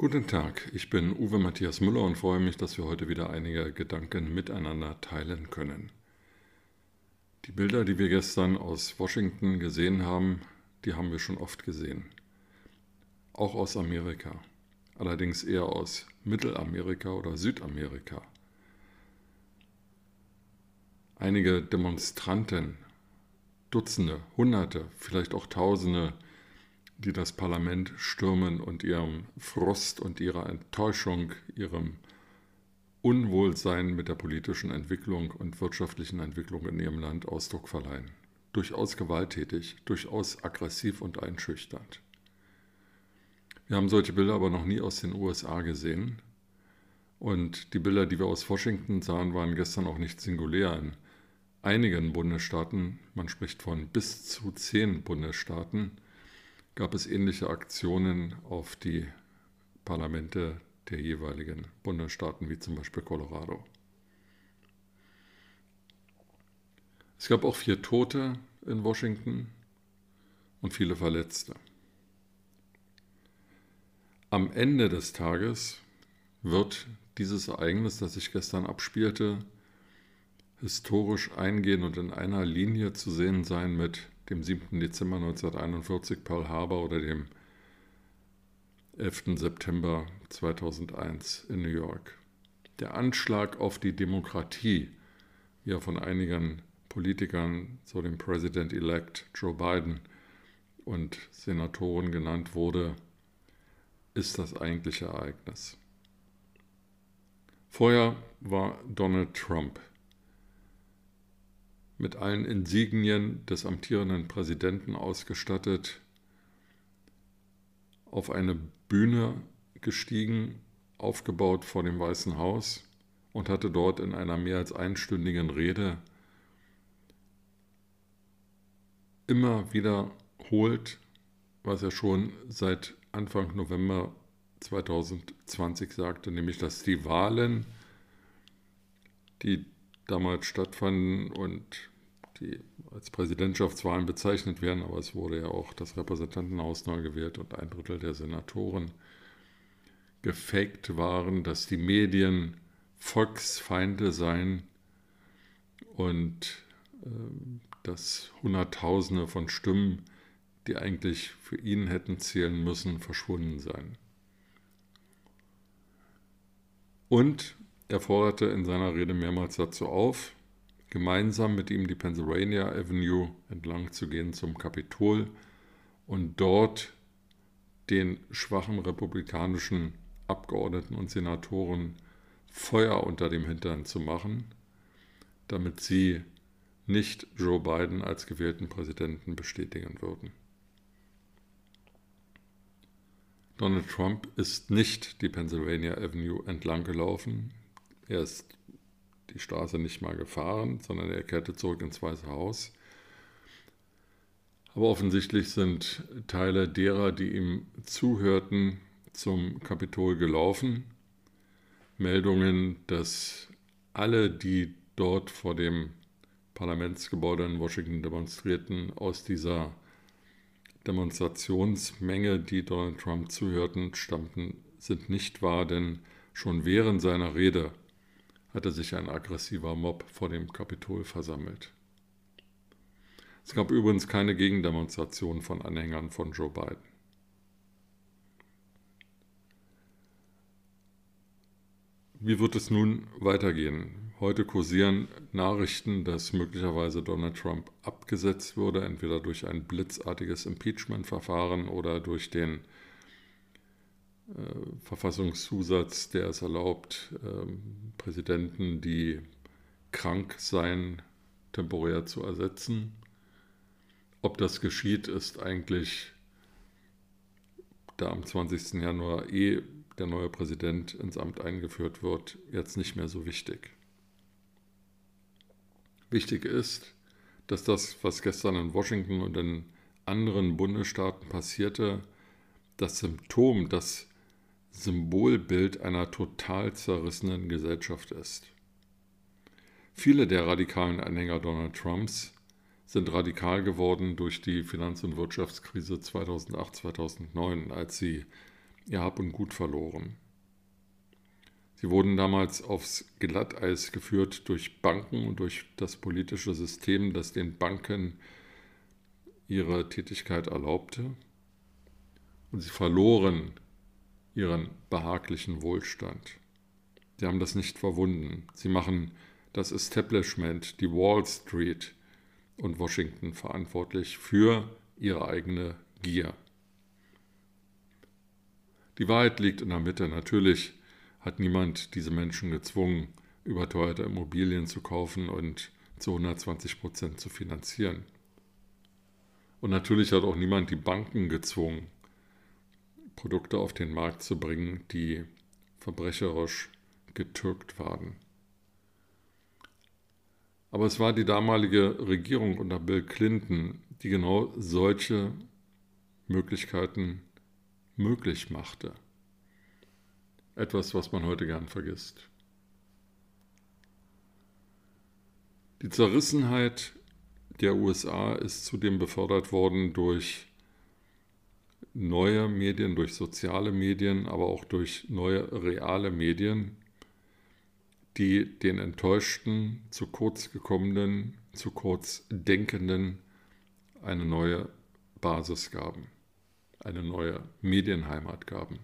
Guten Tag, ich bin Uwe Matthias Müller und freue mich, dass wir heute wieder einige Gedanken miteinander teilen können. Die Bilder, die wir gestern aus Washington gesehen haben, die haben wir schon oft gesehen. Auch aus Amerika, allerdings eher aus Mittelamerika oder Südamerika. Einige Demonstranten, Dutzende, Hunderte, vielleicht auch Tausende, die das Parlament stürmen und ihrem Frust und ihrer Enttäuschung, ihrem Unwohlsein mit der politischen Entwicklung und wirtschaftlichen Entwicklung in ihrem Land Ausdruck verleihen. Durchaus gewalttätig, durchaus aggressiv und einschüchternd. Wir haben solche Bilder aber noch nie aus den USA gesehen. Und die Bilder, die wir aus Washington sahen, waren gestern auch nicht singulär. In einigen Bundesstaaten, man spricht von bis zu zehn Bundesstaaten, gab es ähnliche Aktionen auf die Parlamente der jeweiligen Bundesstaaten, wie zum Beispiel Colorado. Es gab auch vier Tote in Washington und viele Verletzte. Am Ende des Tages wird dieses Ereignis, das sich gestern abspielte, historisch eingehen und in einer Linie zu sehen sein mit dem 7. Dezember 1941 Pearl Harbor oder dem 11. September 2001 in New York. Der Anschlag auf die Demokratie, wie er von einigen Politikern, so dem President-elect Joe Biden und Senatoren genannt wurde, ist das eigentliche Ereignis. Vorher war Donald Trump mit allen Insignien des amtierenden Präsidenten ausgestattet, auf eine Bühne gestiegen, aufgebaut vor dem Weißen Haus und hatte dort in einer mehr als einstündigen Rede immer wiederholt, was er schon seit Anfang November 2020 sagte, nämlich dass die Wahlen, die damals stattfanden und die als Präsidentschaftswahlen bezeichnet werden, aber es wurde ja auch das Repräsentantenhaus neu gewählt und ein Drittel der Senatoren gefaked waren, dass die Medien Volksfeinde seien und äh, dass Hunderttausende von Stimmen, die eigentlich für ihn hätten zählen müssen, verschwunden seien. Und er forderte in seiner Rede mehrmals dazu auf, gemeinsam mit ihm die Pennsylvania Avenue entlang zu gehen zum Kapitol und dort den schwachen republikanischen Abgeordneten und Senatoren Feuer unter dem Hintern zu machen, damit sie nicht Joe Biden als gewählten Präsidenten bestätigen würden. Donald Trump ist nicht die Pennsylvania Avenue entlang gelaufen. Er ist die Straße nicht mal gefahren, sondern er kehrte zurück ins Weiße Haus. Aber offensichtlich sind Teile derer, die ihm zuhörten, zum Kapitol gelaufen. Meldungen, dass alle, die dort vor dem Parlamentsgebäude in Washington demonstrierten, aus dieser Demonstrationsmenge, die Donald Trump zuhörten, stammten, sind nicht wahr, denn schon während seiner Rede hatte sich ein aggressiver Mob vor dem Kapitol versammelt. Es gab übrigens keine Gegendemonstration von Anhängern von Joe Biden. Wie wird es nun weitergehen? Heute kursieren Nachrichten, dass möglicherweise Donald Trump abgesetzt würde, entweder durch ein blitzartiges Impeachment-Verfahren oder durch den Verfassungszusatz, der es erlaubt, ähm, Präsidenten, die krank seien, temporär zu ersetzen. Ob das geschieht, ist eigentlich, da am 20. Januar eh der neue Präsident ins Amt eingeführt wird, jetzt nicht mehr so wichtig. Wichtig ist, dass das, was gestern in Washington und in anderen Bundesstaaten passierte, das Symptom, das Symbolbild einer total zerrissenen Gesellschaft ist. Viele der radikalen Anhänger Donald Trumps sind radikal geworden durch die Finanz- und Wirtschaftskrise 2008-2009, als sie ihr Hab und Gut verloren. Sie wurden damals aufs Glatteis geführt durch Banken und durch das politische System, das den Banken ihre Tätigkeit erlaubte. Und sie verloren ihren behaglichen Wohlstand. Sie haben das nicht verwunden. Sie machen das Establishment, die Wall Street und Washington verantwortlich für ihre eigene Gier. Die Wahrheit liegt in der Mitte. Natürlich hat niemand diese Menschen gezwungen, überteuerte Immobilien zu kaufen und zu 120 Prozent zu finanzieren. Und natürlich hat auch niemand die Banken gezwungen, Produkte auf den Markt zu bringen, die verbrecherisch getürkt waren. Aber es war die damalige Regierung unter Bill Clinton, die genau solche Möglichkeiten möglich machte. Etwas, was man heute gern vergisst. Die Zerrissenheit der USA ist zudem befördert worden durch neue Medien, durch soziale Medien, aber auch durch neue reale Medien, die den enttäuschten, zu kurz gekommenen, zu kurz denkenden eine neue Basis gaben, eine neue Medienheimat gaben.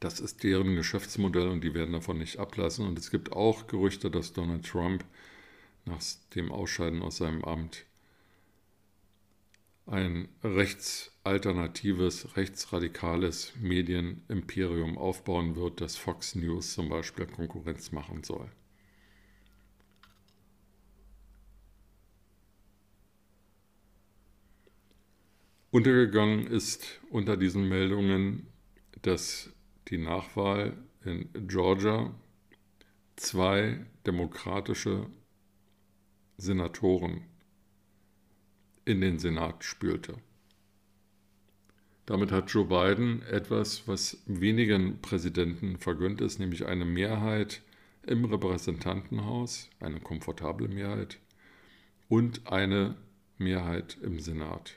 Das ist deren Geschäftsmodell und die werden davon nicht ablassen. Und es gibt auch Gerüchte, dass Donald Trump nach dem Ausscheiden aus seinem Amt ein rechtsalternatives, rechtsradikales Medienimperium aufbauen wird, das Fox News zum Beispiel Konkurrenz machen soll. Untergegangen ist unter diesen Meldungen, dass die Nachwahl in Georgia zwei demokratische Senatoren in den Senat spülte. Damit hat Joe Biden etwas, was wenigen Präsidenten vergönnt ist, nämlich eine Mehrheit im Repräsentantenhaus, eine komfortable Mehrheit und eine Mehrheit im Senat.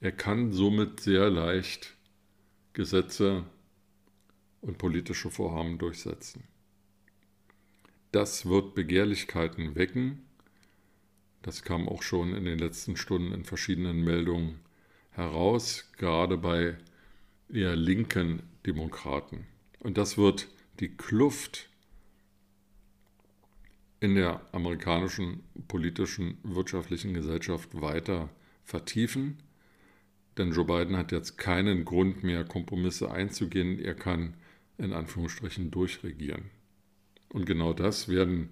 Er kann somit sehr leicht Gesetze und politische Vorhaben durchsetzen. Das wird Begehrlichkeiten wecken. Das kam auch schon in den letzten Stunden in verschiedenen Meldungen heraus, gerade bei eher linken Demokraten. Und das wird die Kluft in der amerikanischen politischen, wirtschaftlichen Gesellschaft weiter vertiefen denn Joe Biden hat jetzt keinen Grund mehr, Kompromisse einzugehen. Er kann in Anführungsstrichen durchregieren. Und genau das werden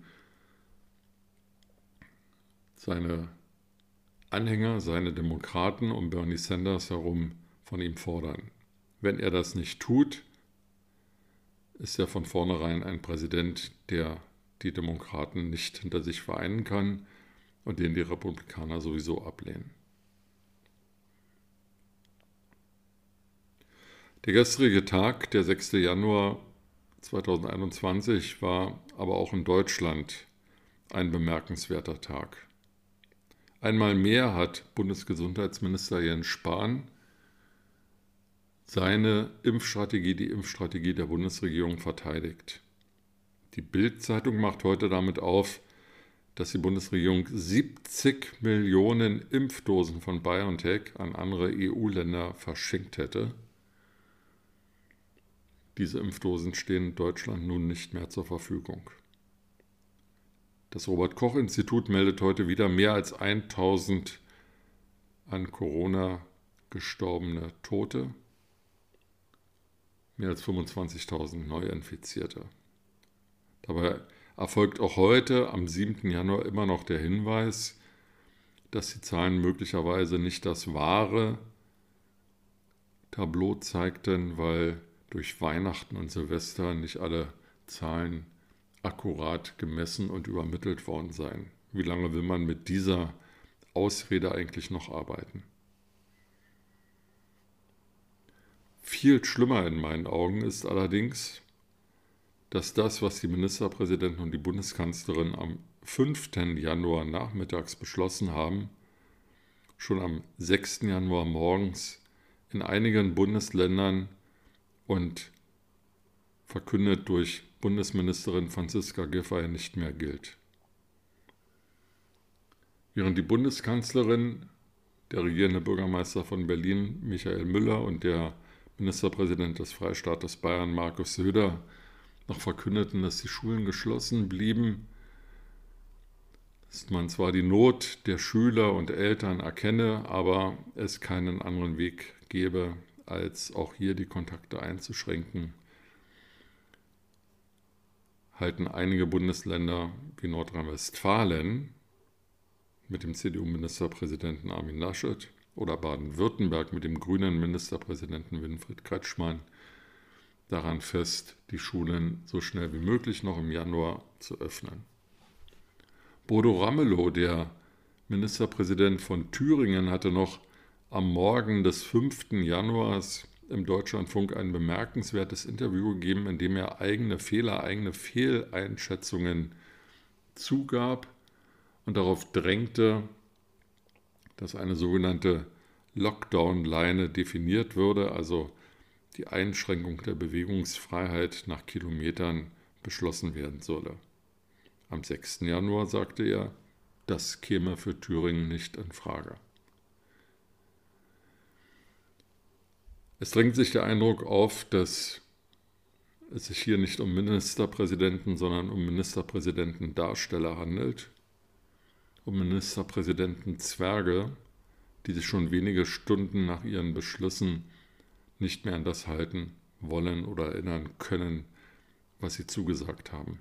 seine Anhänger, seine Demokraten um Bernie Sanders herum von ihm fordern. Wenn er das nicht tut, ist er von vornherein ein Präsident, der die Demokraten nicht hinter sich vereinen kann und den die Republikaner sowieso ablehnen. Der gestrige Tag, der 6. Januar 2021, war aber auch in Deutschland ein bemerkenswerter Tag. Einmal mehr hat Bundesgesundheitsminister Jens Spahn seine Impfstrategie, die Impfstrategie der Bundesregierung verteidigt. Die Bild-Zeitung macht heute damit auf, dass die Bundesregierung 70 Millionen Impfdosen von BioNTech an andere EU-Länder verschenkt hätte. Diese Impfdosen stehen Deutschland nun nicht mehr zur Verfügung. Das Robert Koch Institut meldet heute wieder mehr als 1000 an Corona gestorbene Tote, mehr als 25.000 Neuinfizierte. Dabei erfolgt auch heute am 7. Januar immer noch der Hinweis, dass die Zahlen möglicherweise nicht das wahre Tableau zeigten, weil durch Weihnachten und Silvester nicht alle Zahlen akkurat gemessen und übermittelt worden sein. Wie lange will man mit dieser Ausrede eigentlich noch arbeiten? Viel schlimmer in meinen Augen ist allerdings, dass das, was die Ministerpräsidenten und die Bundeskanzlerin am 5. Januar nachmittags beschlossen haben, schon am 6. Januar morgens in einigen Bundesländern und verkündet durch Bundesministerin Franziska Giffey nicht mehr gilt. Während die Bundeskanzlerin, der regierende Bürgermeister von Berlin Michael Müller und der Ministerpräsident des Freistaates Bayern Markus Söder noch verkündeten, dass die Schulen geschlossen blieben, dass man zwar die Not der Schüler und Eltern erkenne, aber es keinen anderen Weg gebe, als auch hier die Kontakte einzuschränken, halten einige Bundesländer wie Nordrhein-Westfalen mit dem CDU-Ministerpräsidenten Armin Laschet oder Baden-Württemberg mit dem grünen Ministerpräsidenten Winfried Kretschmann daran fest, die Schulen so schnell wie möglich noch im Januar zu öffnen. Bodo Ramelow, der Ministerpräsident von Thüringen, hatte noch am Morgen des 5. Januars im Deutschlandfunk ein bemerkenswertes Interview gegeben, in dem er eigene Fehler, eigene Fehleinschätzungen zugab und darauf drängte, dass eine sogenannte Lockdown-Leine definiert würde, also die Einschränkung der Bewegungsfreiheit nach Kilometern beschlossen werden solle. Am 6. Januar sagte er, das käme für Thüringen nicht in Frage. Es drängt sich der Eindruck auf, dass es sich hier nicht um Ministerpräsidenten, sondern um Ministerpräsidentendarsteller handelt um Ministerpräsidenten Zwerge, die sich schon wenige Stunden nach ihren Beschlüssen nicht mehr an das halten wollen oder erinnern können, was sie zugesagt haben.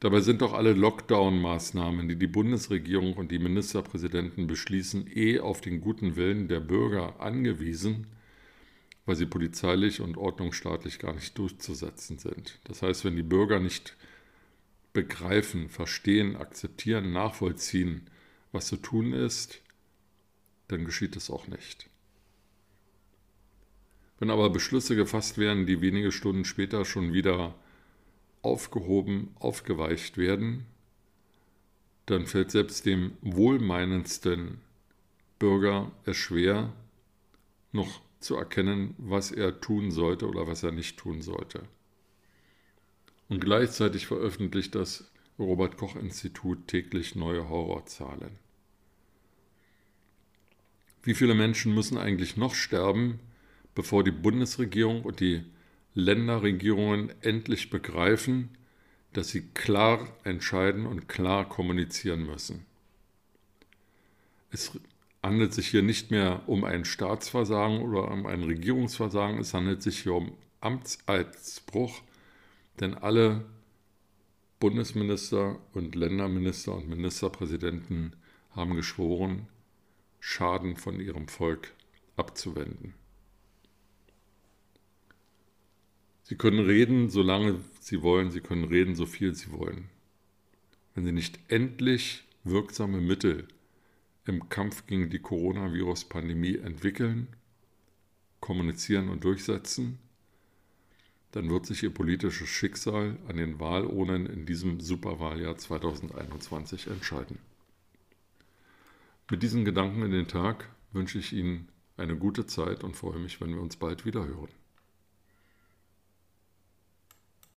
Dabei sind doch alle Lockdown-Maßnahmen, die die Bundesregierung und die Ministerpräsidenten beschließen, eh auf den guten Willen der Bürger angewiesen, weil sie polizeilich und ordnungsstaatlich gar nicht durchzusetzen sind. Das heißt, wenn die Bürger nicht begreifen, verstehen, akzeptieren, nachvollziehen, was zu tun ist, dann geschieht es auch nicht. Wenn aber Beschlüsse gefasst werden, die wenige Stunden später schon wieder aufgehoben, aufgeweicht werden, dann fällt selbst dem wohlmeinendsten Bürger es schwer, noch zu erkennen, was er tun sollte oder was er nicht tun sollte. Und gleichzeitig veröffentlicht das Robert Koch Institut täglich neue Horrorzahlen. Wie viele Menschen müssen eigentlich noch sterben, bevor die Bundesregierung und die Länderregierungen endlich begreifen, dass sie klar entscheiden und klar kommunizieren müssen? Es handelt sich hier nicht mehr um ein Staatsversagen oder um ein Regierungsversagen, es handelt sich hier um Amtseitsbruch denn alle Bundesminister und Länderminister und Ministerpräsidenten haben geschworen, Schaden von ihrem Volk abzuwenden. Sie können reden, solange sie wollen, sie können reden, so viel sie wollen. Wenn sie nicht endlich wirksame Mittel im Kampf gegen die Coronavirus-Pandemie entwickeln, kommunizieren und durchsetzen, dann wird sich ihr politisches Schicksal an den Wahlurnen in diesem Superwahljahr 2021 entscheiden. Mit diesen Gedanken in den Tag wünsche ich Ihnen eine gute Zeit und freue mich, wenn wir uns bald wieder hören.